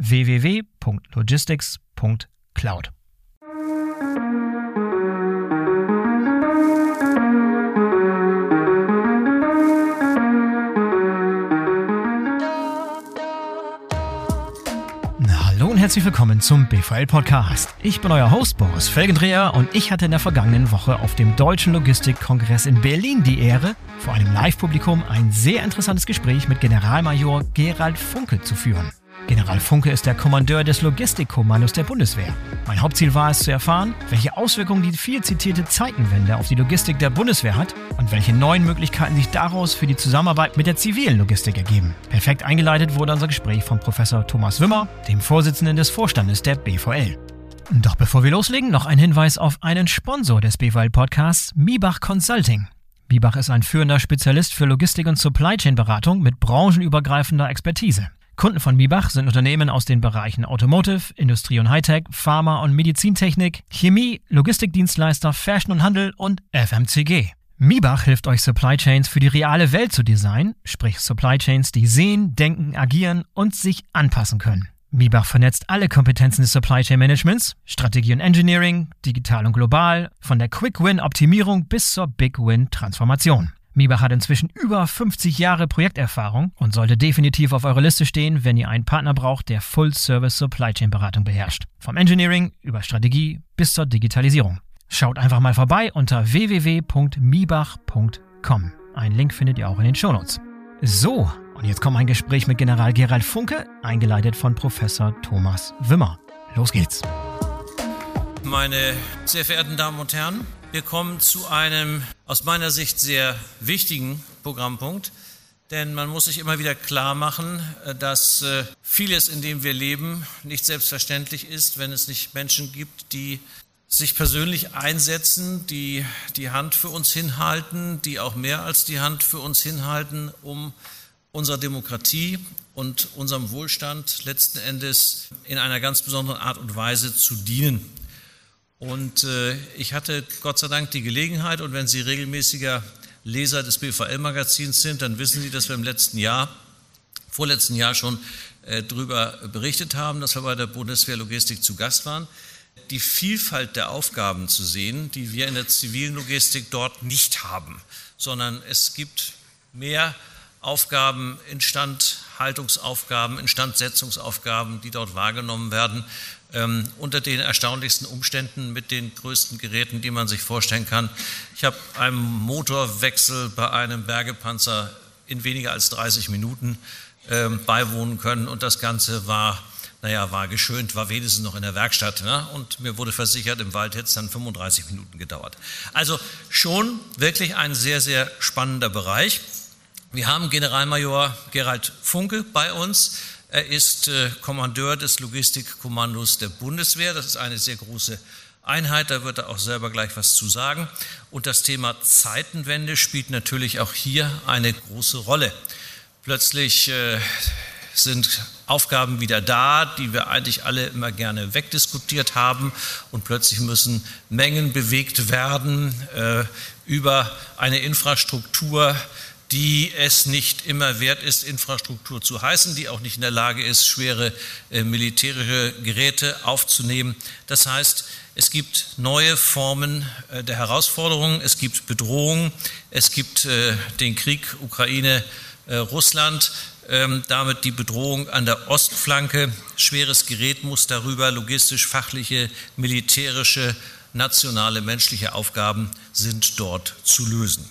www.logistics.cloud. Hallo und herzlich willkommen zum BVL Podcast. Ich bin euer Host Boris Felgendreher und ich hatte in der vergangenen Woche auf dem Deutschen Logistikkongress in Berlin die Ehre, vor einem Live-Publikum ein sehr interessantes Gespräch mit Generalmajor Gerald Funke zu führen. General Funke ist der Kommandeur des Logistikkommandos der Bundeswehr. Mein Hauptziel war es zu erfahren, welche Auswirkungen die viel zitierte Zeitenwende auf die Logistik der Bundeswehr hat und welche neuen Möglichkeiten sich daraus für die Zusammenarbeit mit der zivilen Logistik ergeben. Perfekt eingeleitet wurde unser Gespräch von Professor Thomas Wimmer, dem Vorsitzenden des Vorstandes der BVL. Doch bevor wir loslegen, noch ein Hinweis auf einen Sponsor des BVL-Podcasts, Mibach Consulting. Mibach ist ein führender Spezialist für Logistik- und Supply Chain-Beratung mit branchenübergreifender Expertise. Kunden von Mibach sind Unternehmen aus den Bereichen Automotive, Industrie und Hightech, Pharma und Medizintechnik, Chemie, Logistikdienstleister, Fashion und Handel und FMCG. Mibach hilft euch Supply Chains für die reale Welt zu designen, sprich Supply Chains, die sehen, denken, agieren und sich anpassen können. Mibach vernetzt alle Kompetenzen des Supply Chain Managements, Strategie und Engineering, digital und global, von der Quick Win Optimierung bis zur Big Win Transformation. Miebach hat inzwischen über 50 Jahre Projekterfahrung und sollte definitiv auf eurer Liste stehen, wenn ihr einen Partner braucht, der Full-Service Supply Chain Beratung beherrscht. Vom Engineering über Strategie bis zur Digitalisierung. Schaut einfach mal vorbei unter www.miebach.com. Einen Link findet ihr auch in den Shownotes. So, und jetzt kommt ein Gespräch mit General Gerald Funke, eingeleitet von Professor Thomas Wimmer. Los geht's. Meine sehr verehrten Damen und Herren, wir kommen zu einem aus meiner Sicht sehr wichtigen Programmpunkt, denn man muss sich immer wieder klar machen, äh, dass äh, vieles, in dem wir leben, nicht selbstverständlich ist, wenn es nicht Menschen gibt, die sich persönlich einsetzen, die die Hand für uns hinhalten, die auch mehr als die Hand für uns hinhalten, um unserer Demokratie und unserem Wohlstand letzten Endes in einer ganz besonderen Art und Weise zu dienen. Und äh, ich hatte Gott sei Dank die Gelegenheit, und wenn Sie regelmäßiger Leser des BVL-Magazins sind, dann wissen Sie, dass wir im letzten Jahr, vorletzten Jahr schon äh, darüber berichtet haben, dass wir bei der Bundeswehr Logistik zu Gast waren, die Vielfalt der Aufgaben zu sehen, die wir in der zivilen Logistik dort nicht haben, sondern es gibt mehr Aufgaben, Instandhaltungsaufgaben, Instandsetzungsaufgaben, die dort wahrgenommen werden, ähm, unter den erstaunlichsten Umständen mit den größten Geräten, die man sich vorstellen kann. Ich habe einem Motorwechsel bei einem Bergepanzer in weniger als 30 Minuten ähm, beiwohnen können und das Ganze war, naja, war geschönt, war wenigstens noch in der Werkstatt ne? und mir wurde versichert, im Wald hätte es dann 35 Minuten gedauert. Also schon wirklich ein sehr, sehr spannender Bereich. Wir haben Generalmajor Gerald Funke bei uns Er ist äh, Kommandeur des Logistikkommandos der Bundeswehr. Das ist eine sehr große Einheit, da wird er auch selber gleich was zu sagen. Und das Thema Zeitenwende spielt natürlich auch hier eine große Rolle. Plötzlich äh, sind Aufgaben wieder da, die wir eigentlich alle immer gerne wegdiskutiert haben. Und plötzlich müssen Mengen bewegt werden äh, über eine Infrastruktur, die es nicht immer wert ist, Infrastruktur zu heißen, die auch nicht in der Lage ist, schwere äh, militärische Geräte aufzunehmen. Das heißt, es gibt neue Formen äh, der Herausforderungen, es gibt Bedrohungen, es gibt äh, den Krieg Ukraine, Russland, ähm, damit die Bedrohung an der Ostflanke. Schweres Gerät muss darüber, logistisch, fachliche, militärische, nationale, menschliche Aufgaben sind dort zu lösen.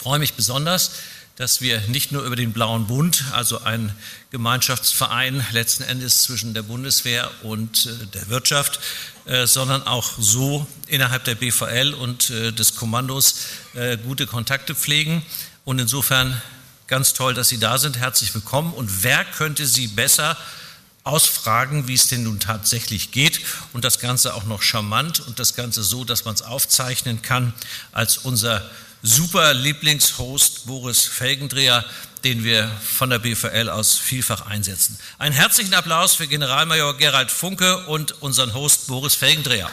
Ich freue mich besonders, dass wir nicht nur über den Blauen Bund, also ein Gemeinschaftsverein letzten Endes zwischen der Bundeswehr und äh, der Wirtschaft, äh, sondern auch so innerhalb der BVL und äh, des Kommandos gute Kontakte pflegen. Und insofern Ganz toll, dass Sie da sind. Herzlich willkommen. Und wer könnte Sie besser ausfragen, wie es denn nun tatsächlich geht und das Ganze auch noch charmant und das Ganze so, dass man es aufzeichnen kann, als unser super Lieblingshost Boris Felgendreher, den wir von der BVL aus vielfach einsetzen. Einen herzlichen Applaus für Generalmajor Gerald Funke und unseren Host Boris Felgendreher.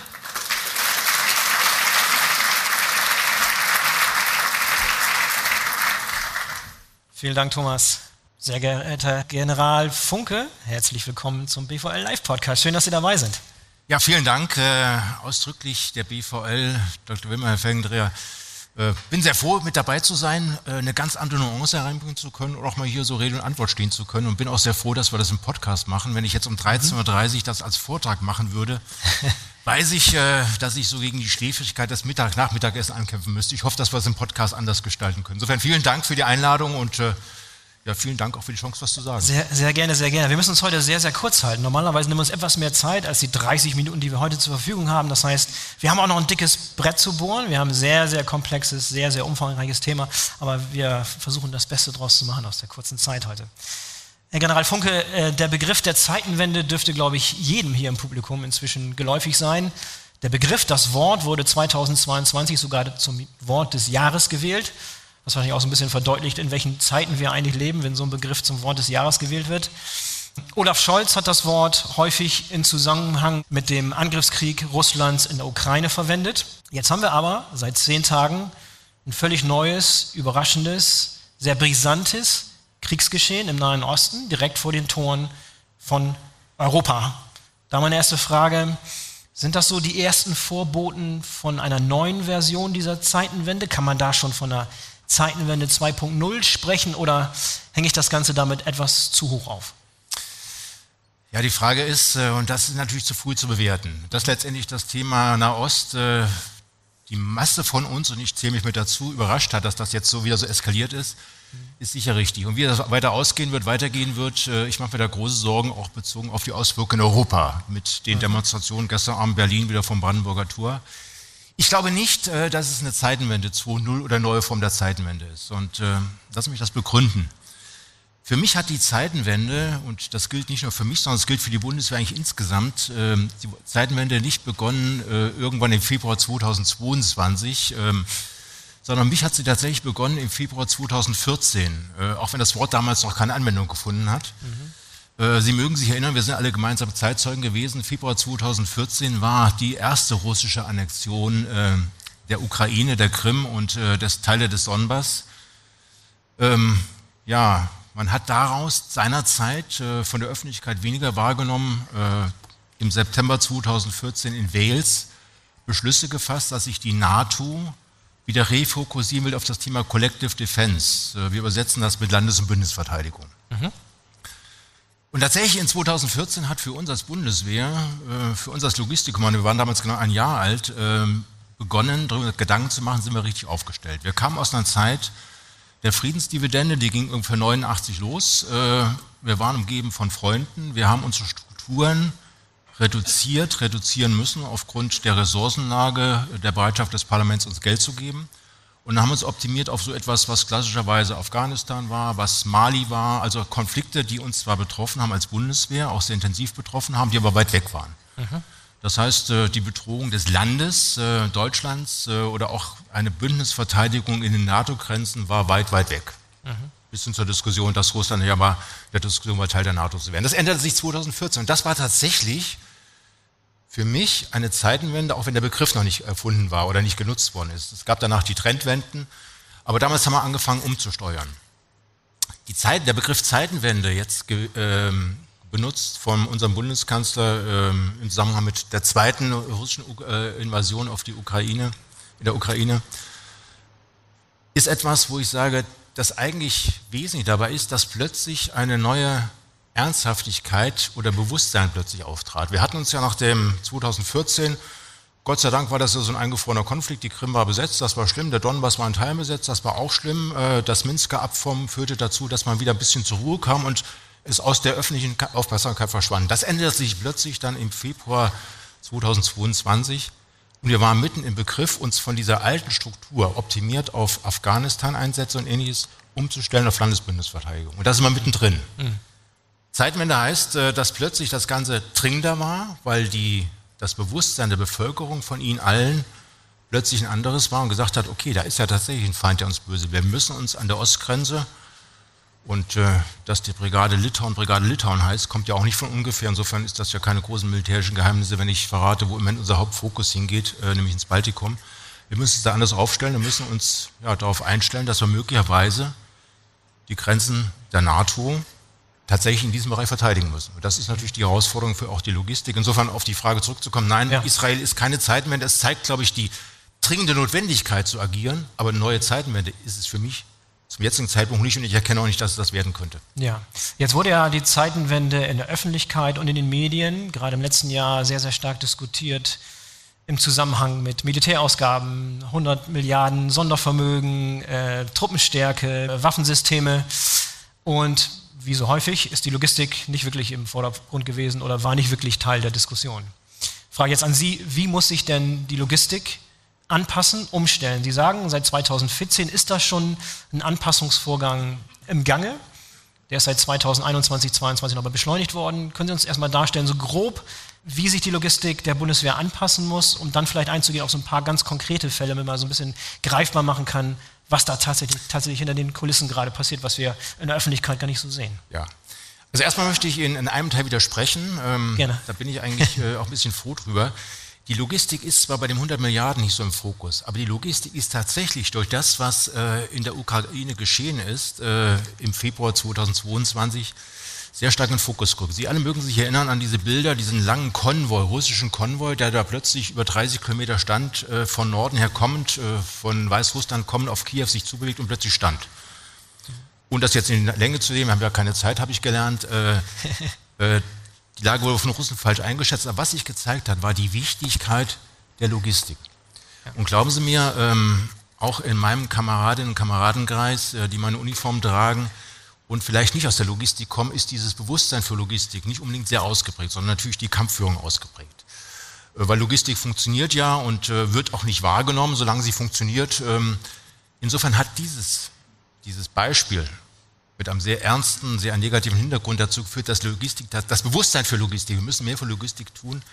Vielen Dank, Thomas. Sehr geehrter General Funke, herzlich willkommen zum BVL Live Podcast. Schön, dass Sie dabei sind. Ja, vielen Dank. Äh, ausdrücklich der BVL, Dr. Wimmer, Herr Felgendreher. Äh, bin sehr froh, mit dabei zu sein, äh, eine ganz andere Nuance hereinbringen zu können und auch mal hier so Rede und Antwort stehen zu können. Und bin auch sehr froh, dass wir das im Podcast machen. Wenn ich jetzt um 13.30 Uhr das als Vortrag machen würde, weiß ich, äh, dass ich so gegen die Schläfrigkeit des Mittag Nachmittagessen ankämpfen müsste. Ich hoffe, dass wir es im Podcast anders gestalten können. Insofern vielen Dank für die Einladung und äh, ja, vielen Dank auch für die Chance, was zu sagen. Sehr, sehr gerne, sehr gerne. Wir müssen uns heute sehr, sehr kurz halten. Normalerweise nehmen wir uns etwas mehr Zeit als die 30 Minuten, die wir heute zur Verfügung haben. Das heißt, wir haben auch noch ein dickes Brett zu bohren. Wir haben ein sehr, sehr komplexes, sehr, sehr umfangreiches Thema. Aber wir versuchen das Beste draus zu machen aus der kurzen Zeit heute. Herr General Funke, äh, der Begriff der Zeitenwende dürfte, glaube ich, jedem hier im Publikum inzwischen geläufig sein. Der Begriff, das Wort wurde 2022 sogar zum Wort des Jahres gewählt, was wahrscheinlich auch so ein bisschen verdeutlicht, in welchen Zeiten wir eigentlich leben, wenn so ein Begriff zum Wort des Jahres gewählt wird. Olaf Scholz hat das Wort häufig in Zusammenhang mit dem Angriffskrieg Russlands in der Ukraine verwendet. Jetzt haben wir aber seit zehn Tagen ein völlig neues, überraschendes, sehr brisantes, Kriegsgeschehen im Nahen Osten, direkt vor den Toren von Europa. Da meine erste Frage, sind das so die ersten Vorboten von einer neuen Version dieser Zeitenwende? Kann man da schon von einer Zeitenwende 2.0 sprechen oder hänge ich das Ganze damit etwas zu hoch auf? Ja, die Frage ist, äh, und das ist natürlich zu früh zu bewerten, dass letztendlich das Thema Nahost äh, die Masse von uns, und ich zähle mich mit dazu, überrascht hat, dass das jetzt so wieder so eskaliert ist, ist sicher richtig. Und wie das weiter ausgehen wird, weitergehen wird, äh, ich mache mir da große Sorgen, auch bezogen auf die Auswirkungen in Europa mit den Demonstrationen gestern Abend Berlin wieder vom Brandenburger Tor. Ich glaube nicht, äh, dass es eine Zeitenwende 2.0 oder neue Form der Zeitenwende ist. Und äh, lass mich das begründen. Für mich hat die Zeitenwende, und das gilt nicht nur für mich, sondern es gilt für die Bundeswehr eigentlich insgesamt, ähm, die Zeitenwende nicht begonnen irgendwann im Februar 2022, sondern mich hat sie tatsächlich begonnen im Februar 2014, äh, auch wenn das Wort damals noch keine Anwendung gefunden hat. Mhm. Äh, Sie mögen sich erinnern, wir sind alle gemeinsam Zeitzeugen gewesen. Februar 2014 war die erste russische Annexion äh, der Ukraine, der Krim und äh, des Teile des Donbass. Ähm, ja, man hat daraus seinerzeit von der Öffentlichkeit weniger wahrgenommen. Im September 2014 in Wales Beschlüsse gefasst, dass sich die NATO wieder refokussieren will auf das Thema Collective Defense. Wir übersetzen das mit Landes- und Bündnisverteidigung. Mhm. Und tatsächlich in 2014 hat für uns als Bundeswehr, äh, für uns als Logistikkommando, wir waren damals genau ein Jahr alt, ähm, begonnen, darüber Gedanken zu machen, sind wir richtig aufgestellt. Wir kamen aus einer Zeit der Friedensdividende, die ging ungefähr 89 los. Äh, wir waren umgeben von Freunden, wir haben unsere Strukturen reduziert, reduzieren müssen aufgrund der Ressourcenlage, der Bereitschaft des Parlaments, uns Geld zu geben. Und haben uns optimiert auf so etwas, was klassischerweise Afghanistan war, was Mali war, also Konflikte, die uns zwar betroffen haben als Bundeswehr, auch sehr intensiv betroffen haben, die aber weit weg waren. Mhm. Das heißt, äh, die Bedrohung des Landes äh, Deutschlands äh, oder auch eine Bündnisverteidigung in den NATO-Grenzen war weit, weit weg. Mhm. Bis hin zur Diskussion, dass Russland ja mal der Diskussion war, Teil der NATO zu werden. Das änderte sich 2014 und das war tatsächlich für mich eine Zeitenwende, auch wenn der Begriff noch nicht erfunden war oder nicht genutzt worden ist. Es gab danach die Trendwenden, aber damals haben wir angefangen umzusteuern. Die Zeit, der Begriff Zeitenwende jetzt ähm, benutzt von unserem Bundeskanzler ähm, im Zusammenhang mit der zweiten russischen äh, Invasion auf die Ukraine, in der Ukraine, ist etwas, wo ich sage, das eigentlich wesentlich dabei ist, dass plötzlich eine neue Ernsthaftigkeit oder Bewusstsein plötzlich auftrat. Wir hatten uns ja nach dem 2014, Gott sei Dank war das so ein eingefrorener Konflikt, die Krim war besetzt, das war schlimm, der Donbass war in Teilen besetzt, das war auch schlimm. Äh, das Minsker Abkommen führte dazu, dass man wieder ein bisschen zur Ruhe kam und es aus der öffentlichen Aufmerksamkeit verschwand. Das änderte sich plötzlich dann im Februar 2022 und wir waren mitten im Begriff, uns von dieser alten Struktur optimiert auf Afghanistan-Einsätze und ähnliches umzustellen auf Landesbündnisverteidigung. Und da sind wir mittendrin. Mhm. Zeitwende heißt, äh, dass plötzlich das Ganze dringender war, weil die, das Bewusstsein der Bevölkerung von ihnen allen plötzlich ein anderes war und gesagt hat, okay, da ist ja tatsächlich ein Feind, der uns böse. Wir müssen uns an der Ostgrenze und äh, dass die Brigade Litauen Brigade Litauen heißt, kommt ja auch nicht von ungefähr. Insofern ist das ja keine großen militärischen Geheimnisse, wenn ich verrate, wo im Moment unser Hauptfokus hingeht, äh, nämlich ins Baltikum. Wir müssen es da anders aufstellen, wir müssen uns ja, darauf einstellen, dass wir möglicherweise die Grenzen der NATO tatsächlich in diesem Bereich verteidigen müssen. Und das ist natürlich die Herausforderung für auch die Logistik. Insofern auf die Frage zurückzukommen, nein, ja. Israel ist keine Zeitenwende. Es zeigt, glaube ich, die dringende Notwendigkeit zu agieren, aber eine neue Zeitenwende ist es für mich zum jetzigen Zeitpunkt nicht und ich erkenne auch nicht, dass es das werden könnte. Ja, jetzt wurde ja die Zeitenwende in der Öffentlichkeit und in den Medien gerade im letzten Jahr sehr, sehr stark diskutiert im Zusammenhang mit Militärausgaben, 100 Milliarden Sondervermögen, äh, Truppenstärke, Waffensysteme und wie so häufig, ist die Logistik nicht wirklich im Vordergrund gewesen oder war nicht wirklich Teil der Diskussion. Frage jetzt an Sie, wie muss sich denn die Logistik anpassen, umstellen? Sie sagen, seit 2014 ist da schon ein Anpassungsvorgang im Gange. Der ist seit 2021, 2022 nochmal beschleunigt worden. Können Sie uns erstmal darstellen, so grob, wie sich die Logistik der Bundeswehr anpassen muss, um dann vielleicht einzugehen auf so ein paar ganz konkrete Fälle, wenn man so ein bisschen greifbar machen kann, was da tatsächlich, tatsächlich hinter den Kulissen gerade passiert, was wir in der Öffentlichkeit gar nicht so sehen. Ja. Also erstmal möchte ich Ihnen in einem Teil widersprechen. Ähm, Gerne. Da bin ich eigentlich äh, auch ein bisschen froh drüber. Die Logistik ist zwar bei den 100 Milliarden nicht so im Fokus, aber die Logistik ist tatsächlich durch das, was äh, in der Ukraine geschehen ist, äh, im Februar 2022, sehr stark in Fokus gerückt. Sie alle mögen sich erinnern an diese Bilder, diesen langen Konvoi, russischen Konvoi, der da plötzlich über 30 Kilometer stand, äh, von Norden her kommend, äh, von Weißrussland kommend auf Kiew sich zubewegt und plötzlich stand. Und das jetzt in Länge zu wir haben ja keine Zeit, habe ich gelernt. Äh, äh, die Lage wurde von Russen falsch eingeschätzt, aber was sich gezeigt hat, war die Wichtigkeit der Logistik. Und glauben Sie mir, ähm, auch in meinem Kameradinnen- und Kameradenkreis, äh, die meine Uniform tragen, und vielleicht nicht aus der Logistik kommen, ist dieses Bewusstsein für Logistik nicht unbedingt sehr ausgeprägt, sondern natürlich die Kampfführung ausgeprägt. Äh, weil Logistik funktioniert ja und äh, wird auch nicht wahrgenommen, solange sie funktioniert. Ähm, insofern hat dieses, dieses Beispiel mit einem sehr ernsten, sehr negativen Hintergrund dazu geführt, dass Logistik, das Bewusstsein für Logistik, wir müssen mehr für Logistik tun,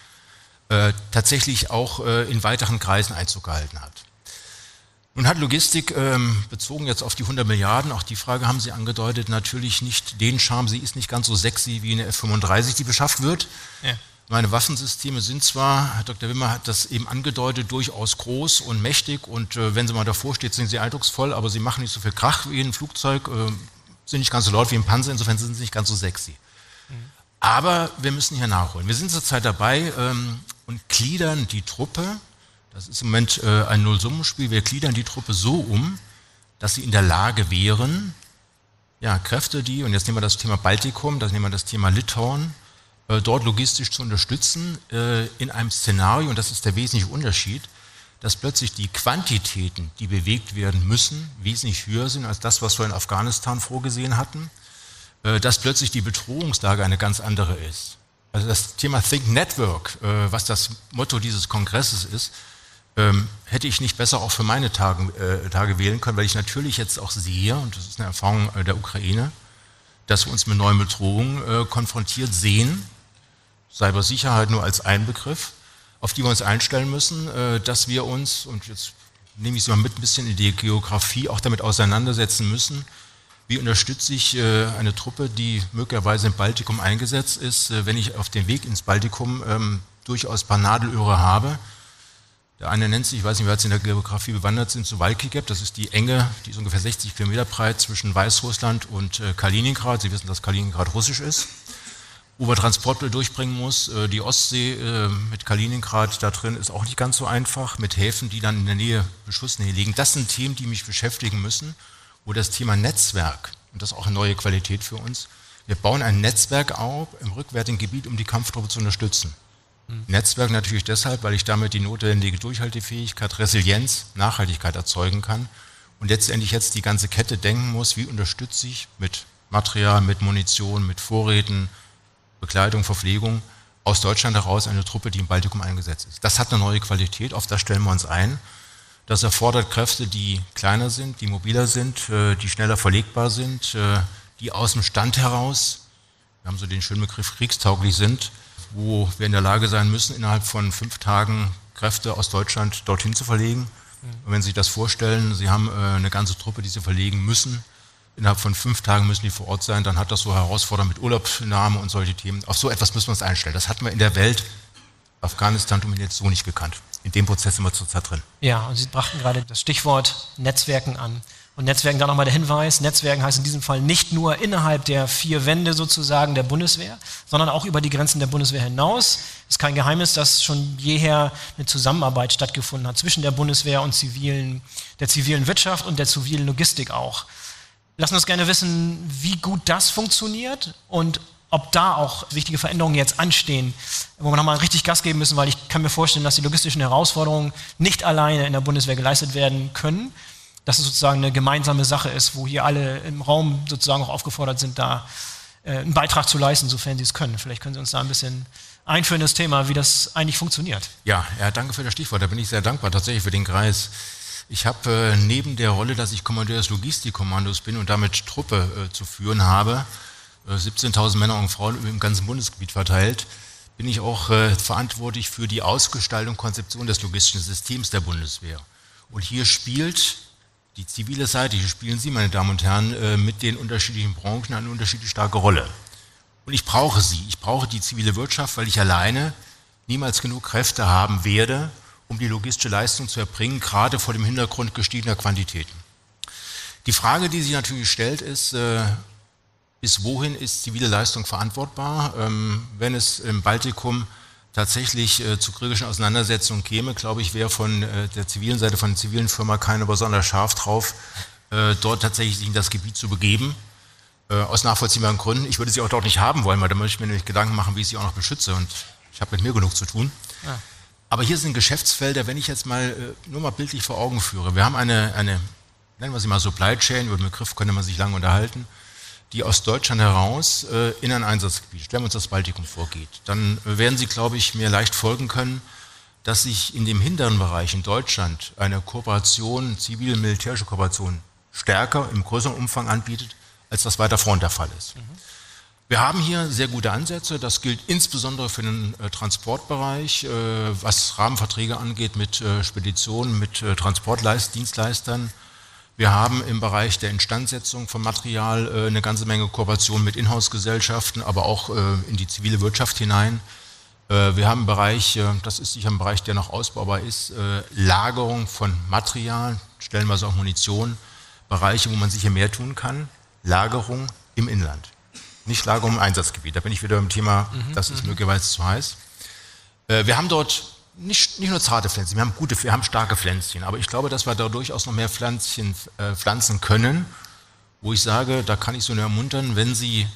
äh, tatsächlich auch in weiteren Kreisen Einzug gehalten hat. Nun hat Logistik ähm, bezogen jetzt auf die 100 Milliarden, auch die Frage haben Sie angedeutet, natürlich nicht den Charme, sie ist nicht ganz so sexy wie eine F-35, die beschafft wird. Ja. Meine Waffensysteme sind zwar, Herr Dr. Wimmer hat das eben angedeutet, durchaus groß und mächtig und äh, wenn sie mal davor steht, sind sie eindrucksvoll, aber sie machen nicht so viel Krach wie ein Flugzeug, äh, sind nicht ganz so laut wie ein Panzer, insofern sind sie nicht ganz so sexy. Mhm. Aber wir müssen hier nachholen. Wir sind zurzeit dabei ähm, und gliedern die Truppe das ist im Moment äh, ein Nullsummenspiel. Wir gliedern die Truppe so um, dass sie in der Lage wären, ja, Kräfte, die, und jetzt nehmen wir das Thema Baltikum, das nehmen wir das Thema Litauen, äh, dort logistisch zu unterstützen, äh, in einem Szenario, und das ist der wesentliche Unterschied, dass plötzlich die Quantitäten, die bewegt werden müssen, wesentlich höher sind als das, was wir in Afghanistan vorgesehen hatten, äh, dass plötzlich die Bedrohungslage eine ganz andere ist. Also das Thema Think Network, äh, was das Motto dieses Kongresses ist, ähm, hätte ich nicht besser auch für meine Tage, äh, Tage wählen können, weil ich natürlich jetzt auch sehe, und das ist eine Erfahrung äh, der Ukraine, dass wir uns mit neuen Bedrohungen äh, konfrontiert sehen, Cybersicherheit nur als ein Begriff, auf die wir uns einstellen müssen, äh, dass wir uns, und jetzt nehme ich Sie mal mit ein bisschen in die Geografie, auch damit auseinandersetzen müssen, wie unterstütze ich äh, eine Truppe, die möglicherweise im Baltikum eingesetzt ist, äh, wenn ich auf dem Weg ins Baltikum ähm, durchaus ein paar Nadelöhre habe. Der eine nennt sich, ich weiß nicht, wer jetzt in der Geografie bewandert sind, zu Walkigeb. Das ist die Enge, die ist ungefähr 60 Kilometer breit zwischen Weißrussland und äh, Kaliningrad. Sie wissen, dass Kaliningrad russisch ist. Wo man Transportmittel durchbringen muss. Äh, die Ostsee äh, mit Kaliningrad da drin ist auch nicht ganz so einfach, mit Häfen, die dann in der Nähe, Beschussnähe liegen. Das sind Themen, die mich beschäftigen müssen wo das Thema Netzwerk, und das ist auch eine neue Qualität für uns, wir bauen ein Netzwerk auf im rückwärtigen Gebiet, um die Kampftruppe zu unterstützen. Mhm. Netzwerk natürlich deshalb, weil ich damit die notwendige Durchhaltefähigkeit, Resilienz, Nachhaltigkeit erzeugen kann und letztendlich jetzt die ganze Kette denken muss, wie unterstütze ich mit Material, mit Munition, mit Vorräten, Bekleidung, Verpflegung aus Deutschland heraus eine Truppe, die im Baltikum eingesetzt ist. Das hat eine neue Qualität, auf das stellen wir uns ein. Das erfordert Kräfte, die kleiner sind, die mobiler sind, äh, die schneller verlegbar sind, äh, die aus dem Stand heraus, wir haben so den schönen Begriff kriegstauglich sind, wo wir in der Lage sein müssen, innerhalb von fünf Tagen Kräfte aus Deutschland dorthin zu verlegen. Und wenn Sie sich das vorstellen, Sie haben äh, eine ganze Truppe, die Sie verlegen müssen, innerhalb von fünf Tagen müssen die vor Ort sein, dann hat das so Herausforderungen mit Urlaubsnahme und solche Themen. Auf so etwas müssen wir uns einstellen. Das hatten wir in der Welt Afghanistan dominiert so nicht gekannt in dem Prozess sind wir zurzeit drin. Ja, und Sie brachten gerade das Stichwort Netzwerken an. Und Netzwerken, da nochmal der Hinweis, Netzwerken heißt in diesem Fall nicht nur innerhalb der vier Wände sozusagen der Bundeswehr, sondern auch über die Grenzen der Bundeswehr hinaus. Es ist kein Geheimnis, dass schon jeher eine Zusammenarbeit stattgefunden hat zwischen der Bundeswehr und zivilen, der zivilen Wirtschaft und der zivilen Logistik auch. Lassen uns gerne wissen, wie gut das funktioniert und ob da auch wichtige Veränderungen jetzt anstehen, wo wir nochmal richtig Gas geben müssen, weil ich kann mir vorstellen, dass die logistischen Herausforderungen nicht alleine in der Bundeswehr geleistet werden können, dass es sozusagen eine gemeinsame Sache ist, wo hier alle im Raum sozusagen auch aufgefordert sind, da äh, einen Beitrag zu leisten, sofern sie es können. Vielleicht können Sie uns da ein bisschen einführen, das Thema, wie das eigentlich funktioniert. Ja, ja, danke für das Stichwort. Da bin ich sehr dankbar tatsächlich für den Kreis. Ich habe äh, neben der Rolle, dass ich Kommandeur des Logistikkommandos bin und damit Truppe äh, zu führen habe, 17.000 äh, Männer und Frauen im ganzen Bundesgebiet verteilt, bin ich auch äh, verantwortlich für die Ausgestaltung und Konzeption des logistischen Systems der Bundeswehr. Und hier spielt die zivile Seite, hier spielen Sie, meine Damen und Herren, äh, mit den unterschiedlichen Branchen eine unterschiedlich starke Rolle. Und ich brauche sie. Ich brauche die zivile Wirtschaft, weil ich alleine niemals genug Kräfte haben werde, um die logistische Leistung zu erbringen, gerade vor dem Hintergrund gestiegener Quantitäten. Die Frage, die sich natürlich stellt, ist, äh, bis wohin ist zivile Leistung verantwortbar. Ähm, wenn es im Baltikum tatsächlich äh, zu kriegischen Auseinandersetzungen käme, glaube ich, wäre von äh, der zivilen Seite, von der zivilen Firma keiner besonders scharf drauf, äh, dort tatsächlich sich in das Gebiet zu begeben. Äh, aus nachvollziehbaren Gründen. Ich würde sie auch dort nicht haben wollen, weil da möchte ich mir nämlich Gedanken machen, wie ich sie auch noch beschütze. Und ich habe mit mir genug zu tun. Ja. Aber hier sind Geschäftsfelder, wenn ich jetzt mal äh, nur mal bildlich vor Augen führe. Wir haben eine, eine nennen wir sie mal Supply Chain, über den Begriff könnte man sich lange unterhalten die aus Deutschland heraus äh, in ein Einsatzgebiet, stellen wir uns das Baltikum vorgeht, dann werden Sie, glaube ich, mir leicht folgen können, dass sich in dem hinteren Bereich in Deutschland eine Kooperation, zivil-militärische Kooperation stärker, im größeren Umfang anbietet, als das weiter vorn der Fall ist. Mhm. Wir haben hier sehr gute Ansätze. Das gilt insbesondere für den äh, Transportbereich, äh, was Rahmenverträge angeht mit äh, Speditionen, mit äh, Transportdienstleistern. Wir haben im Bereich der Instandsetzung von Material äh, eine ganze Menge Kooperation mit Inhouse-Gesellschaften, aber auch äh, in die zivile Wirtschaft hinein. Äh, wir haben im Bereich, äh, das ist sicher ein Bereich, der noch ausbaubar ist, äh, Lagerung von Material, stellenweise auch Munition, Bereiche, wo man sicher mehr tun kann. Lagerung im Inland, nicht Lagerung im Einsatzgebiet. Da bin ich wieder im Thema, mhm, das ist mhm. möglicherweise zu heiß. Äh, wir haben dort nicht, nicht nur zarte Pflänzchen, wir haben gute, wir haben starke Pflänzchen, aber ich glaube, dass wir da durchaus noch mehr Pflänzchen äh, pflanzen können, wo ich sage, da kann ich so nur ermuntern, wenn Sie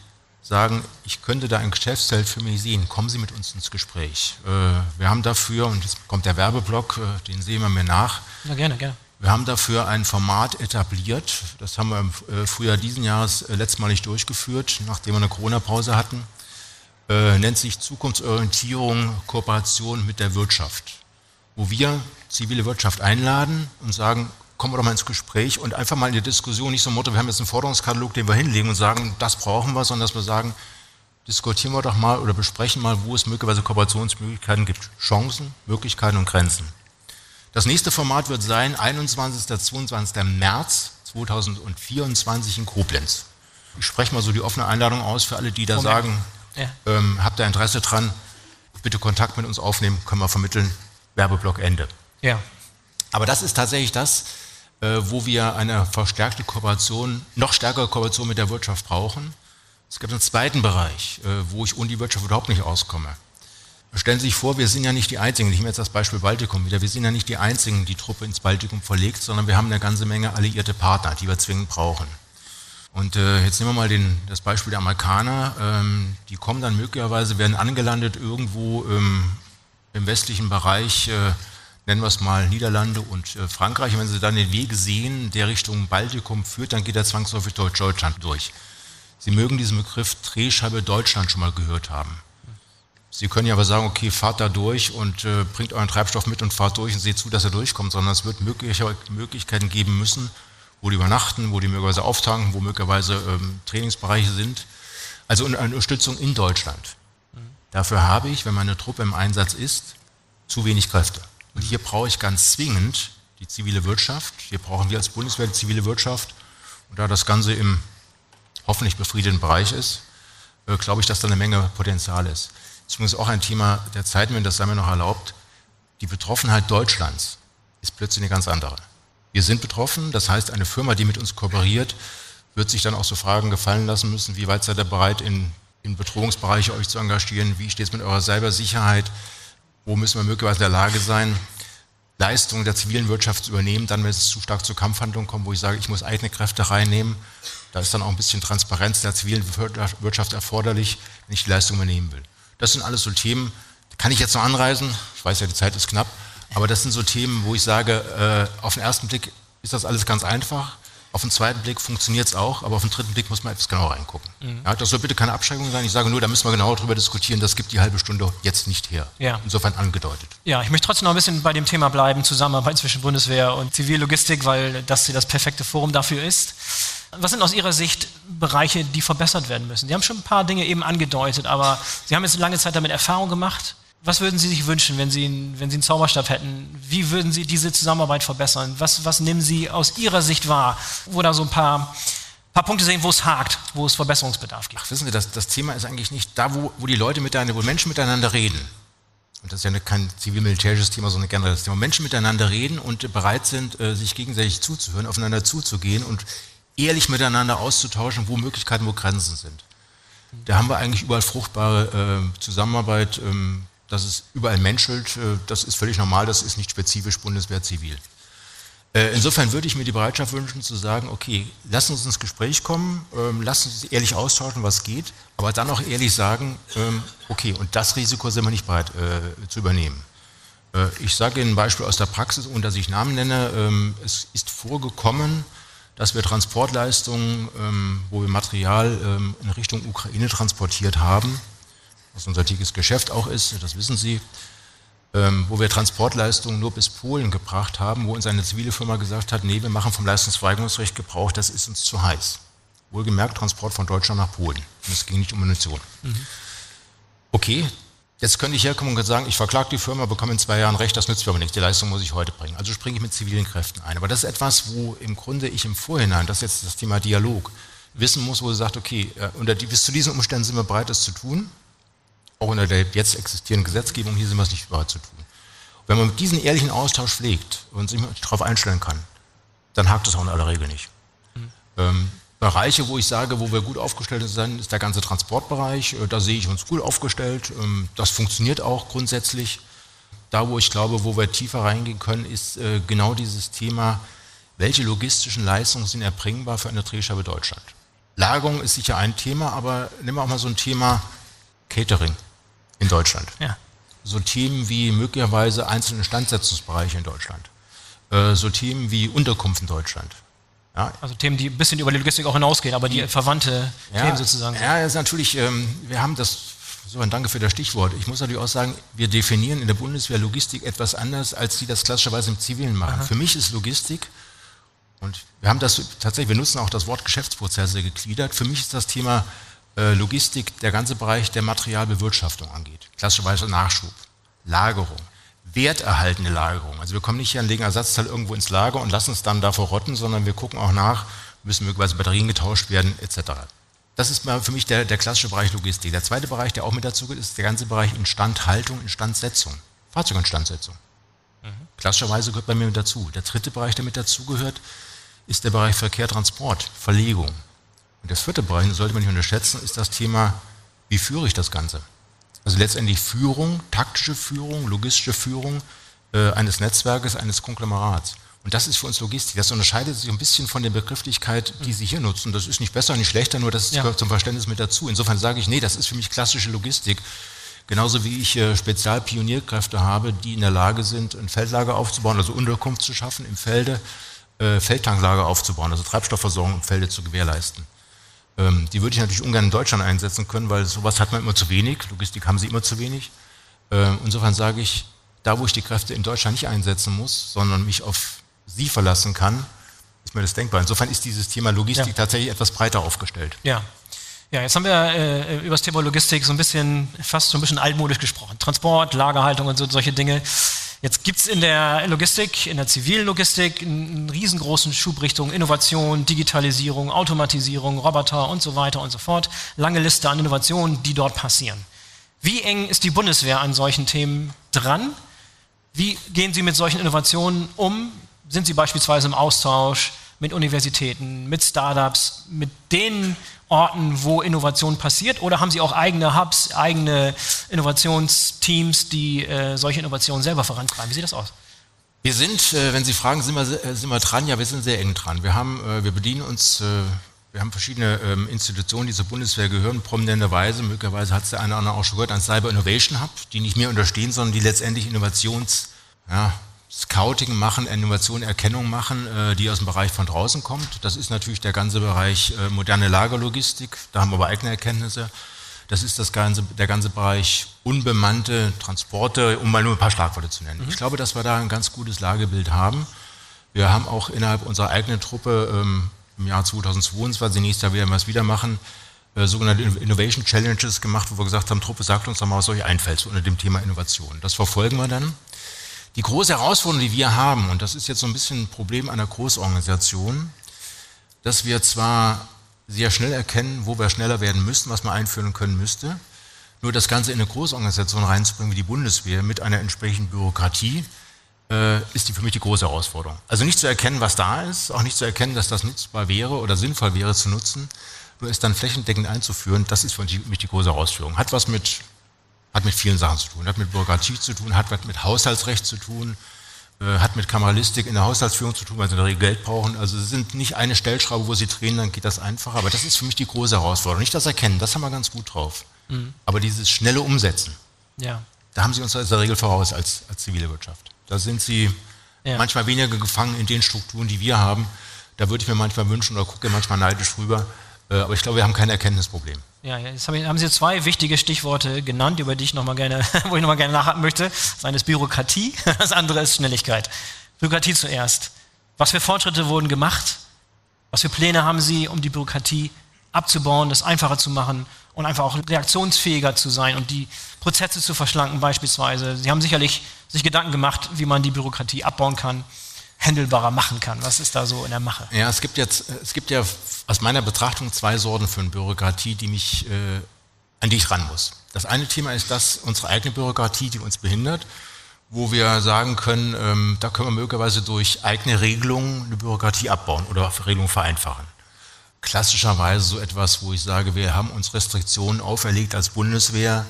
sagen, ich könnte da ein Geschäftsfeld für mich sehen, kommen Sie mit uns ins Gespräch. Äh, wir haben dafür, und jetzt kommt der Werbeblock, äh, den sehen wir mir nach. Ja, gerne, gerne. Wir haben dafür ein Format etabliert, das haben wir im äh, Frühjahr diesen Jahres äh, letztmalig durchgeführt, nachdem wir eine Corona-Pause hatten äh, nennt sich Zukunftsorientierung, Kooperation mit der Wirtschaft. wo wir zivile Wirtschaft einladen und sagen, kommen wir doch mal ins Gespräch und einfach mal in die Diskussion, nicht so ein Motto, wir haben jetzt einen Forderungskatalog, den wir hinlegen und sagen, das brauchen wir, sondern dass wir sagen, diskutieren wir doch mal oder besprechen mal, wo es möglicherweise Kooperationsmöglichkeiten gibt, Chancen, Möglichkeiten und Grenzen. Das nächste Format wird sein 21. 22. März 2024 in Koblenz. Ich spreche mal so die offene Einladung aus für alle, die da Moment. sagen, ja. ähm, habt ihr Interesse dran, bitte Kontakt mit uns aufnehmen, können wir vermitteln. Werbeblock Ende. Ja. Aber das ist tatsächlich das, äh, wo wir eine verstärkte Kooperation, noch stärkere Kooperation mit der Wirtschaft brauchen. Es gibt einen zweiten Bereich, äh, wo ich ohne die Wirtschaft überhaupt nicht auskomme. Stellen Sie sich vor, wir sind ja nicht die Einzigen, ich nehme jetzt das Beispiel Baltikum wieder, wir sind ja nicht die Einzigen, die Truppe ins Baltikum verlegt, sondern wir haben eine ganze Menge alliierte Partner, die wir zwingend brauchen. Und äh, jetzt nehmen wir mal den, das Beispiel der Amerikaner. Ähm, die kommen dann möglicherweise, werden angelandet irgendwo ähm, im westlichen Bereich, äh, nennen wir es mal Niederlande und äh, Frankreich. Und wenn sie dann den Weg sehen, der Richtung Baltikum führt, dann geht er zwangsläufig durch Deutschland durch. Sie mögen diesen Begriff Drehscheibe Deutschland schon mal gehört haben. Sie können ja aber sagen, okay, fahrt da durch und äh, bringt euren Treibstoff mit und fahrt durch und seht zu, dass er durchkommt, sondern es wird mögliche, Möglichkeiten geben müssen, wo die übernachten, wo die möglicherweise auftanken, wo möglicherweise ähm, Trainingsbereiche sind. Also eine Unterstützung in Deutschland. Mhm. Dafür habe ich, wenn meine Truppe im Einsatz ist, zu wenig Kräfte. Und hier brauche ich ganz zwingend die zivile Wirtschaft. Hier brauchen wir als Bundeswehr die zivile Wirtschaft. Und da das Ganze im hoffentlich befriedeten Bereich ist, äh, glaube ich, dass da eine Menge Potenzial ist. Zumindest auch ein Thema der Zeit, wenn das sei mir noch erlaubt. Die Betroffenheit Deutschlands ist plötzlich eine ganz andere. Wir sind betroffen, das heißt, eine Firma, die mit uns kooperiert, wird sich dann auch so Fragen gefallen lassen müssen, wie weit seid ihr bereit, in, in Bedrohungsbereiche euch zu engagieren, wie steht es mit eurer Cybersicherheit, wo müssen wir möglicherweise in der Lage sein, Leistungen der zivilen Wirtschaft zu übernehmen, dann, wenn es zu stark zur Kampfhandlung kommt, wo ich sage, ich muss eigene Kräfte reinnehmen. Da ist dann auch ein bisschen Transparenz der zivilen Wirtschaft erforderlich, wenn ich die Leistung übernehmen will. Das sind alles so Themen, kann ich jetzt noch anreisen, ich weiß ja, die Zeit ist knapp, aber das sind so Themen, wo ich sage, äh, auf den ersten Blick ist das alles ganz einfach. Auf den zweiten Blick funktioniert es auch, aber auf den dritten Blick muss man etwas genauer reingucken. Mhm. Ja, das soll bitte keine Abschreckung sein. Ich sage nur, da müssen wir genauer drüber diskutieren. Das gibt die halbe Stunde jetzt nicht her. Ja. Insofern angedeutet. Ja, ich möchte trotzdem noch ein bisschen bei dem Thema bleiben, Zusammenarbeit zwischen Bundeswehr und Zivillogistik, weil das das perfekte Forum dafür ist. Was sind aus Ihrer Sicht Bereiche, die verbessert werden müssen? Sie haben schon ein paar Dinge eben angedeutet, aber Sie haben jetzt lange Zeit damit Erfahrung gemacht. Was würden Sie sich wünschen, wenn Sie, wenn Sie einen Zauberstab hätten? Wie würden Sie diese Zusammenarbeit verbessern? Was, was nehmen Sie aus Ihrer Sicht wahr, wo da so ein paar, paar Punkte sehen, wo es hakt, wo es Verbesserungsbedarf gibt? Ach, wissen Sie, das, das Thema ist eigentlich nicht da, wo, wo die Leute miteinander, wo Menschen miteinander reden. Und das ist ja kein zivil-militärisches Thema, sondern generell das Thema. Menschen miteinander reden und bereit sind, äh, sich gegenseitig zuzuhören, aufeinander zuzugehen und ehrlich miteinander auszutauschen, wo Möglichkeiten, wo Grenzen sind. Da haben wir eigentlich überall fruchtbare äh, Zusammenarbeit. Ähm, dass es überall menschelt, äh, das ist völlig normal, das ist nicht spezifisch Bundeswehr zivil. Äh, insofern würde ich mir die Bereitschaft wünschen zu sagen, okay, lass uns ins Gespräch kommen, ähm, lass uns ehrlich austauschen, was geht, aber dann auch ehrlich sagen, ähm, okay, und das Risiko sind wir nicht bereit äh, zu übernehmen. Ich sage Ihnen ein Beispiel aus der Praxis, ohne dass ich Namen nenne. Ähm, es ist vorgekommen, dass wir Transportleistungen, wo wir Material in Richtung Ukraine transportiert haben, was unser tägliches Geschäft auch ist, das wissen Sie, ähm, wo wir Transportleistungen nur bis Polen gebracht haben, wo uns eine zivile Firma gesagt hat, nee, wir machen vom Leistungsverweigerungsrecht Gebrauch, das ist uns zu heiß. Wohlgemerkt Transport von Deutschland nach Polen. Und es ging nicht um Munition. Mhm. Okay, jetzt könnte ich herkommen und sagen, ich verklage die Firma, bekomme in zwei Jahren Recht, das nützt mir aber nichts, die Leistung muss ich heute bringen. Also springe ich mit zivilen Kräften ein. Aber das ist etwas, wo im Grunde ich im Vorhinein, das ist jetzt das Thema Dialog, wissen muss, wo sie sagt, okay, äh, unter die, bis zu diesen Umständen sind wir bereit, das zu tun auch unter der jetzt existierenden Gesetzgebung, hier sind wir es nicht überall zu tun. Wenn man diesen ehrlichen Austausch pflegt und sich darauf einstellen kann, dann hakt es auch in aller Regel nicht. Mhm. Ähm, Bereiche, wo ich sage, wo wir gut aufgestellt sind, ist der ganze Transportbereich. Äh, da sehe ich uns gut aufgestellt. Ähm, das funktioniert auch grundsätzlich. Da, wo ich glaube, wo wir tiefer reingehen können, ist äh, genau dieses Thema, welche logistischen Leistungen sind erbringbar für eine Drehscheibe Deutschland. Lagerung ist sicher ein Thema, aber nehmen wir auch mal so ein Thema Catering in Deutschland. Ja. So Themen wie möglicherweise einzelne Instandsetzungsbereiche in Deutschland. Äh, so Themen wie Unterkunft in Deutschland. Ja. Also Themen, die ein bisschen über die Logistik auch hinausgehen, aber die, die verwandte ja, Themen sozusagen. Ja, ist natürlich, ähm, wir haben das Insofern danke für das Stichwort. Ich muss natürlich auch sagen, wir definieren in der Bundeswehr Logistik etwas anders, als Sie das klassischerweise im Zivilen machen. Aha. Für mich ist Logistik, und wir haben das tatsächlich, wir nutzen auch das Wort Geschäftsprozesse gegliedert. Für mich ist das Thema Logistik der ganze Bereich der Materialbewirtschaftung angeht. Klassischerweise Nachschub, Lagerung, werterhaltende Lagerung. Also wir kommen nicht hier und legen Ersatzteil irgendwo ins Lager und lassen es dann davor rotten, sondern wir gucken auch nach, müssen möglicherweise Batterien getauscht werden, etc. Das ist für mich der, der klassische Bereich Logistik. Der zweite Bereich, der auch mit dazu gehört, ist der ganze Bereich Instandhaltung, Instandsetzung, Fahrzeuginstandsetzung. Mhm. Klassischerweise gehört bei mir mit dazu. Der dritte Bereich, der mit dazugehört, ist der Bereich Verkehr, Transport, Verlegung. Und der vierte Bereich, das sollte man nicht unterschätzen, ist das Thema, wie führe ich das Ganze? Also letztendlich Führung, taktische Führung, logistische Führung äh, eines Netzwerkes, eines Konglomerats. Und das ist für uns Logistik. Das unterscheidet sich ein bisschen von der Begrifflichkeit, die Sie hier nutzen. Das ist nicht besser, nicht schlechter, nur das ja. gehört zum Verständnis mit dazu. Insofern sage ich, nee, das ist für mich klassische Logistik. Genauso wie ich äh, Spezialpionierkräfte habe, die in der Lage sind, ein Feldlager aufzubauen, also Unterkunft zu schaffen im Felde, äh, Feldtanklager aufzubauen, also Treibstoffversorgung im Felde zu gewährleisten. Ähm, die würde ich natürlich ungern in Deutschland einsetzen können, weil sowas hat man immer zu wenig. Logistik haben sie immer zu wenig. Äh, insofern sage ich, da wo ich die Kräfte in Deutschland nicht einsetzen muss, sondern mich auf sie verlassen kann, ist mir das denkbar. Insofern ist dieses Thema Logistik ja. tatsächlich etwas breiter aufgestellt. Ja. Ja, jetzt haben wir äh, über das Thema Logistik so ein bisschen, fast so ein bisschen altmodisch gesprochen. Transport, Lagerhaltung und so, solche Dinge. Jetzt gibt es in der Logistik, in der zivilen Logistik, einen riesengroßen Schub Richtung Innovation, Digitalisierung, Automatisierung, Roboter und so weiter und so fort. Lange Liste an Innovationen, die dort passieren. Wie eng ist die Bundeswehr an solchen Themen dran? Wie gehen Sie mit solchen Innovationen um? sind Sie beispielsweise im Austausch mit Universitäten, mit Startups, mit den Orten, wo Innovation passiert? Oder haben Sie auch eigene Hubs, eigene Innovationsteams, die äh, solche Innovationen selber vorantreiben? Wie sieht das aus? Wir sind, äh, wenn Sie fragen, sind wir, äh, sind wir dran? Ja, wir sind sehr eng dran. Wir, haben, äh, wir bedienen uns, äh, wir haben verschiedene ähm, Institutionen, die zur Bundeswehr gehören, prominenterweise, möglicherweise hat es der eine oder andere auch schon gehört, ein Cyber Innovation Hub, die nicht mehr unterstehen, sondern die letztendlich Innovations, ja, Scouting machen, Innovation, Erkennung machen, äh, die aus dem Bereich von draußen kommt. Das ist natürlich der ganze Bereich äh, moderne Lagerlogistik, da haben wir aber eigene Erkenntnisse. Das ist das ganze, der ganze Bereich unbemannte Transporte, um mal nur ein paar Schlagworte zu nennen. Mhm. Ich glaube, dass wir da ein ganz gutes Lagebild haben. Wir haben auch innerhalb unserer eigenen Truppe ähm, im Jahr 2022, nächstes Jahr werden wir es wieder machen, äh, sogenannte Innovation Challenges gemacht, wo wir gesagt haben, Truppe sagt uns doch mal, was euch einfällt unter dem Thema Innovation. Das verfolgen wir dann. Die große Herausforderung, die wir haben, und das ist jetzt so ein bisschen ein Problem einer Großorganisation, dass wir zwar sehr schnell erkennen, wo wir schneller werden müssen, was man einführen können müsste, nur das Ganze in eine Großorganisation reinzubringen wie die Bundeswehr mit einer entsprechenden Bürokratie, äh, ist die für mich die große Herausforderung. Also nicht zu erkennen, was da ist, auch nicht zu erkennen, dass das nutzbar wäre oder sinnvoll wäre zu nutzen, nur es dann flächendeckend einzuführen, das ist für mich die große Herausforderung. Hat was mit hat mit vielen Sachen zu tun, hat mit Bürokratie zu tun, hat mit Haushaltsrecht zu tun, äh, hat mit Kameralistik in der Haushaltsführung zu tun, weil sie in der Regel Geld brauchen. Also es sind nicht eine Stellschraube, wo sie drehen, dann geht das einfacher. Aber das ist für mich die große Herausforderung. Nicht das Erkennen, das haben wir ganz gut drauf. Mhm. Aber dieses schnelle Umsetzen, ja. da haben sie uns in der Regel voraus als, als zivile Wirtschaft. Da sind sie ja. manchmal weniger gefangen in den Strukturen, die wir haben. Da würde ich mir manchmal wünschen oder gucke manchmal neidisch rüber. Äh, aber ich glaube, wir haben kein Erkenntnisproblem. Ja, jetzt haben Sie zwei wichtige Stichworte genannt, über die ich noch mal gerne, wo ich nochmal gerne nachhaken möchte. Das eine ist Bürokratie, das andere ist Schnelligkeit. Bürokratie zuerst. Was für Fortschritte wurden gemacht? Was für Pläne haben Sie, um die Bürokratie abzubauen, das einfacher zu machen und einfach auch reaktionsfähiger zu sein und die Prozesse zu verschlanken beispielsweise? Sie haben sicherlich sich Gedanken gemacht, wie man die Bürokratie abbauen kann handelbarer machen kann. Was ist da so in der Mache? Ja, es gibt jetzt, es gibt ja aus meiner Betrachtung zwei Sorten von Bürokratie, die mich, äh, an die ich ran muss. Das eine Thema ist das, unsere eigene Bürokratie, die uns behindert, wo wir sagen können, ähm, da können wir möglicherweise durch eigene Regelungen eine Bürokratie abbauen oder Regelungen vereinfachen. Klassischerweise so etwas, wo ich sage, wir haben uns Restriktionen auferlegt als Bundeswehr,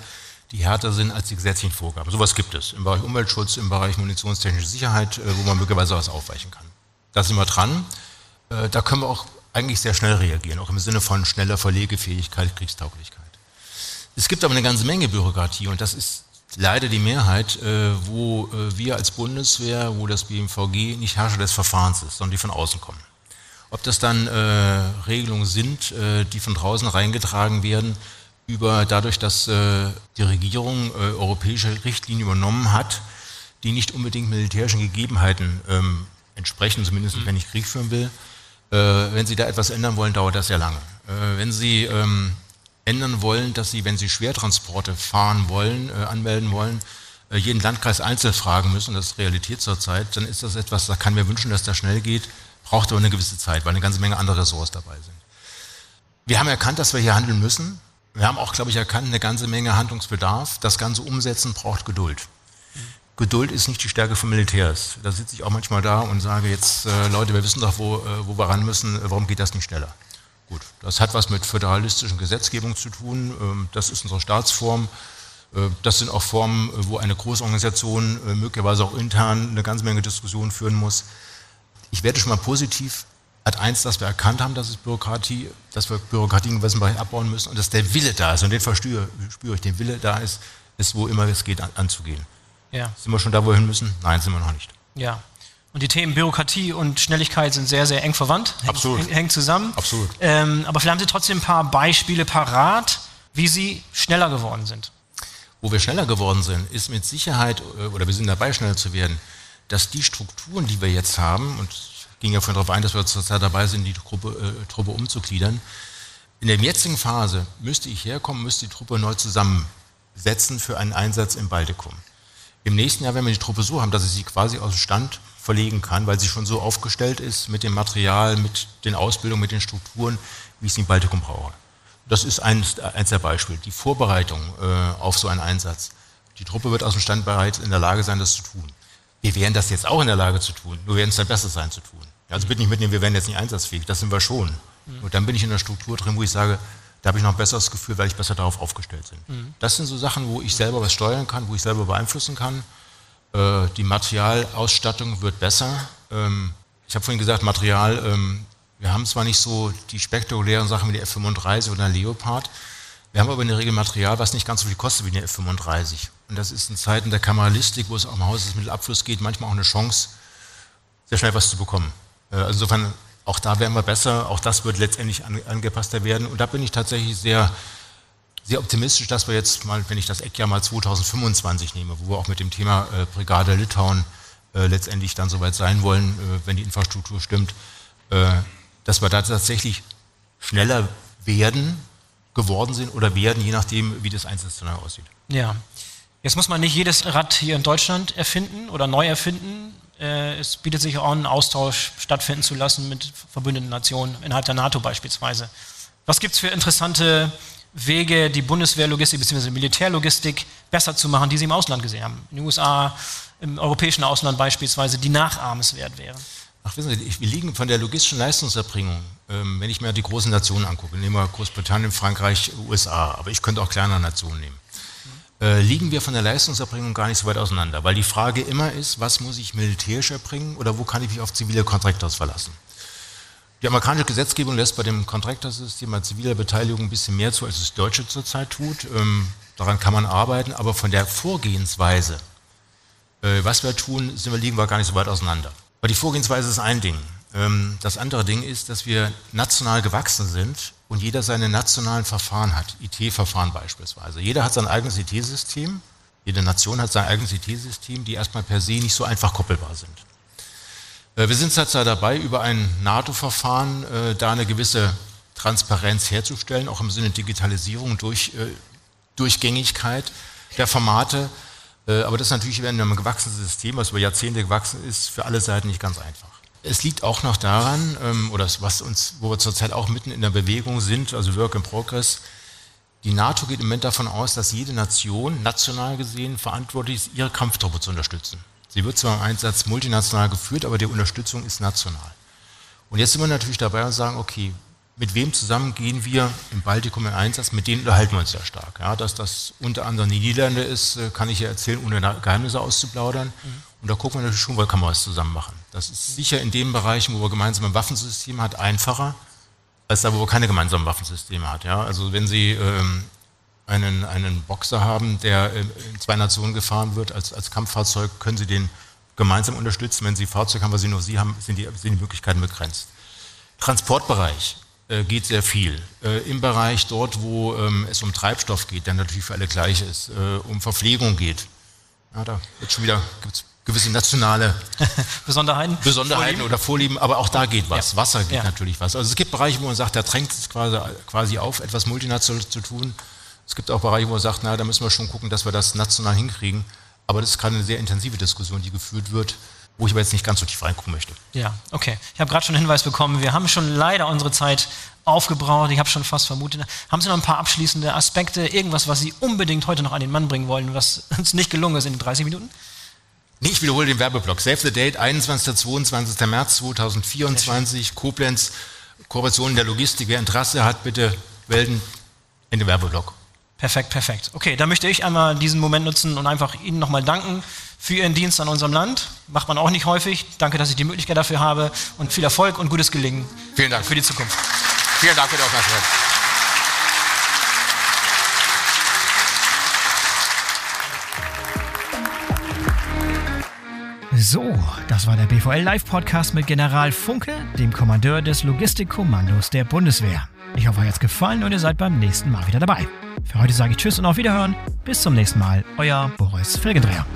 die härter sind als die gesetzlichen Vorgaben. Sowas gibt es im Bereich Umweltschutz, im Bereich munitionstechnische Sicherheit, äh, wo man möglicherweise was aufweichen kann. Da sind wir dran. Äh, da können wir auch eigentlich sehr schnell reagieren, auch im Sinne von schneller Verlegefähigkeit, Kriegstauglichkeit. Es gibt aber eine ganze Menge Bürokratie und das ist leider die Mehrheit, äh, wo wir als Bundeswehr, wo das BMVG nicht Herrscher des Verfahrens ist, sondern die von außen kommen. Ob das dann Regelungen sind, die von draußen reingetragen werden, über dadurch, dass äh, die Regierung äh, europäische Richtlinien übernommen hat, die nicht unbedingt militärischen Gegebenheiten ähm, entsprechen, zumindest mhm. wenn ich Krieg führen will. Äh, wenn Sie da etwas ändern wollen, dauert das sehr lange. Äh, wenn Sie ähm, ändern wollen, dass Sie, wenn Sie Schwertransporte fahren wollen, äh, anmelden wollen, äh, jeden Landkreis einzeln fragen müssen, das ist Realität zurzeit, dann ist das etwas, da kann mir wünschen, dass das schnell geht, braucht aber eine gewisse Zeit, weil eine ganze Menge andere Ressorts dabei sind. Wir haben erkannt, dass wir hier handeln müssen. Wir haben auch, glaube ich, erkannt, eine ganze Menge Handlungsbedarf. Das Ganze umsetzen braucht Geduld. Geduld ist nicht die Stärke von Militärs. Da sitze ich auch manchmal da und sage jetzt, äh, Leute, wir wissen doch, wo, äh, wo wir ran müssen, warum geht das nicht schneller? Gut, das hat was mit föderalistischen Gesetzgebung zu tun. Ähm, das ist unsere Staatsform. Äh, das sind auch Formen, wo eine Großorganisation äh, möglicherweise auch intern eine ganze Menge Diskussionen führen muss. Ich werde schon mal positiv hat eins, dass wir erkannt haben, dass es Bürokratie, dass wir Bürokratie in gewissem Bereich abbauen müssen und dass der Wille da ist und den verspüre spüre ich, den Wille da ist, ist wo immer es geht an, anzugehen. Ja. Sind wir schon da, wo wir hin müssen? Nein, sind wir noch nicht. Ja. Und die Themen Bürokratie und Schnelligkeit sind sehr, sehr eng verwandt. Absolut. Hängen zusammen. Absolut. Ähm, aber vielleicht haben Sie trotzdem ein paar Beispiele parat, wie Sie schneller geworden sind. Wo wir schneller geworden sind, ist mit Sicherheit, äh, oder wir sind dabei, schneller zu werden, dass die Strukturen, die wir jetzt haben, und ging ja vorhin darauf ein, dass wir zurzeit dabei sind, die Truppe, äh, Truppe umzugliedern, in der jetzigen Phase müsste ich herkommen, müsste die Truppe neu zusammensetzen für einen Einsatz im Baltikum. Im nächsten Jahr, wenn wir die Truppe so haben, dass ich sie quasi aus dem Stand verlegen kann, weil sie schon so aufgestellt ist mit dem Material, mit den Ausbildungen, mit den Strukturen, wie ich sie im Baltikum brauche. Das ist eins, eins der Beispiele. Die Vorbereitung äh, auf so einen Einsatz. Die Truppe wird aus dem Stand bereits in der Lage sein, das zu tun. Wir wären das jetzt auch in der Lage zu tun, nur werden es dann besser sein zu tun. Also bitte nicht mitnehmen, wir werden jetzt nicht einsatzfähig, das sind wir schon. Mhm. Und dann bin ich in der Struktur drin, wo ich sage, da habe ich noch ein besseres Gefühl, weil ich besser darauf aufgestellt bin. Mhm. Das sind so Sachen, wo ich selber was steuern kann, wo ich selber beeinflussen kann. Äh, die Materialausstattung wird besser. Ähm, ich habe vorhin gesagt, Material, ähm, wir haben zwar nicht so die spektakulären Sachen wie der F-35 oder der Leopard, wir haben aber in der Regel Material, was nicht ganz so viel kostet wie der F-35. Und das ist in Zeiten der Kameralistik, wo es auch im Haus des Mittelabfluss geht, manchmal auch eine Chance, sehr schnell was zu bekommen. Äh, also insofern, auch da werden wir besser, auch das wird letztendlich angepasster werden. Und da bin ich tatsächlich sehr, sehr optimistisch, dass wir jetzt mal, wenn ich das Eckjahr mal 2025 nehme, wo wir auch mit dem Thema äh, Brigade Litauen äh, letztendlich dann soweit sein wollen, wenn die Infrastruktur stimmt, dass wir da tatsächlich schneller werden, geworden sind oder werden, je nachdem, wie das Einsatzszenario aussieht. Ja. Jetzt muss man nicht jedes Rad hier in Deutschland erfinden oder neu erfinden. Äh, es bietet sich auch einen Austausch stattfinden zu lassen mit verbündeten Nationen, innerhalb der NATO beispielsweise. Was gibt es für interessante Wege, die Bundeswehrlogistik bzw. Militärlogistik besser zu machen, die Sie im Ausland gesehen haben? In den USA, im europäischen Ausland beispielsweise, die nachahmenswert wären? Ach, wissen Sie, wir liegen von der logistischen Leistungserbringung, ähm, wenn ich mir die großen Nationen angucke, nehmen wir Großbritannien, Frankreich, USA, aber ich könnte auch kleinere Nationen nehmen äh, liegen wir von der Leistungserbringung gar nicht so weit auseinander, weil die Frage immer ist, was muss ich militärisch erbringen oder wo kann ich mich auf zivile Contractors verlassen? Die amerikanische Gesetzgebung lässt bei dem Contractor-System an ziviler Beteiligung ein bisschen mehr zu, als es Deutsche zurzeit tut. Ähm, daran kann man arbeiten, aber von der Vorgehensweise, äh, was wir tun, sind wir, liegen wir gar nicht so weit auseinander. Aber die Vorgehensweise ist ein Ding. Ähm, das andere Ding ist, dass wir national gewachsen sind und jeder seine nationalen Verfahren hat, IT-Verfahren beispielsweise. Jeder hat sein eigenes IT-System, jede Nation hat sein eigenes IT-System, die erstmal per se nicht so einfach koppelbar sind. Äh, wir sind zurzeit dabei, über ein NATO-Verfahren äh, da eine gewisse Transparenz herzustellen, auch im Sinne Digitalisierung, durch, äh, Durchgängigkeit der Formate. Aber das ist natürlich, wenn ein gewachsenes System, was über Jahrzehnte gewachsen ist, für alle Seiten nicht ganz einfach. Es liegt auch noch daran, ähm, oder was uns, wo wir zurzeit auch mitten in der Bewegung sind, also Work in Progress, die NATO geht im Moment davon aus, dass jede Nation national gesehen verantwortlich ist, ihre Kampftruppe zu unterstützen. Sie wird zwar im Einsatz multinational geführt, aber die Unterstützung ist national. Und jetzt sind wir natürlich dabei und sagen, okay, mit wem zusammen gehen wir im Baltikum in Einsatz? Mit denen unterhalten wir uns sehr stark. Ja, dass das unter anderem die Niederlande ist, äh, kann ich ja erzählen, ohne Geheimnisse auszuplaudern. Mhm. Und da gucken wir natürlich schon, wo kann man was zusammen machen. Das ist sicher in den Bereichen, wo wir gemeinsame Waffensysteme hat, einfacher, als da, wo wir keine gemeinsamen Waffensysteme hat. Ja? Also wenn Sie ähm, einen, einen Boxer haben, der in zwei Nationen gefahren wird als, als Kampffahrzeug, können Sie den gemeinsam unterstützen. Wenn Sie Fahrzeug haben, was Sie nur Sie haben, sind die, sind die Möglichkeiten begrenzt. Transportbereich. äh, geht sehr viel. Äh, Im Bereich dort, wo ähm, es um Treibstoff geht, der natürlich für alle gleich ist, äh, um Verpflegung geht. Ja, da wird schon wieder gibt's gewisse nationale Besonderheiten, Besonderheiten Vorlieben. oder Vorlieben, aber auch da geht was. Ja. Wasser geht ja. natürlich was. Also es gibt Bereiche, wo man sagt, da drängt es quasi, quasi auf, etwas multinational zu tun. Es gibt auch Bereiche, wo man sagt, na, da müssen wir schon gucken, dass wir das national hinkriegen. Aber das ist gerade eine sehr intensive Diskussion, die geführt wird wo ich aber jetzt nicht ganz so tief reingucken möchte. Ja, okay. Ich habe gerade schon einen Hinweis bekommen, wir haben schon leider unsere Zeit aufgebraucht. Ich habe schon fast vermutet. Haben Sie noch ein paar abschließende Aspekte, irgendwas, was Sie unbedingt heute noch an den Mann bringen wollen, was uns nicht gelungen ist in den 30 Minuten? Nee, ich wiederhole den Werbeblock. Save the Date, 21. 22. März 2024, Koblenz, Kooperation der Logistik. Wer Interesse hat, bitte melden in den Werbeblock. Perfekt, perfekt. Okay, dann möchte ich einmal diesen Moment nutzen und einfach Ihnen nochmal danken für Ihren Dienst an unserem Land. Macht man auch nicht häufig. Danke, dass ich die Möglichkeit dafür habe und viel Erfolg und gutes Gelingen Vielen Dank. für die Zukunft. Vielen Dank für die Aufmerksamkeit. So, das war der BVL Live Podcast mit General Funke, dem Kommandeur des Logistikkommandos der Bundeswehr. Ich hoffe, euch hat's gefallen und ihr seid beim nächsten Mal wieder dabei. Für heute sage ich Tschüss und auf Wiederhören. Bis zum nächsten Mal. Euer Boris Felgendreher.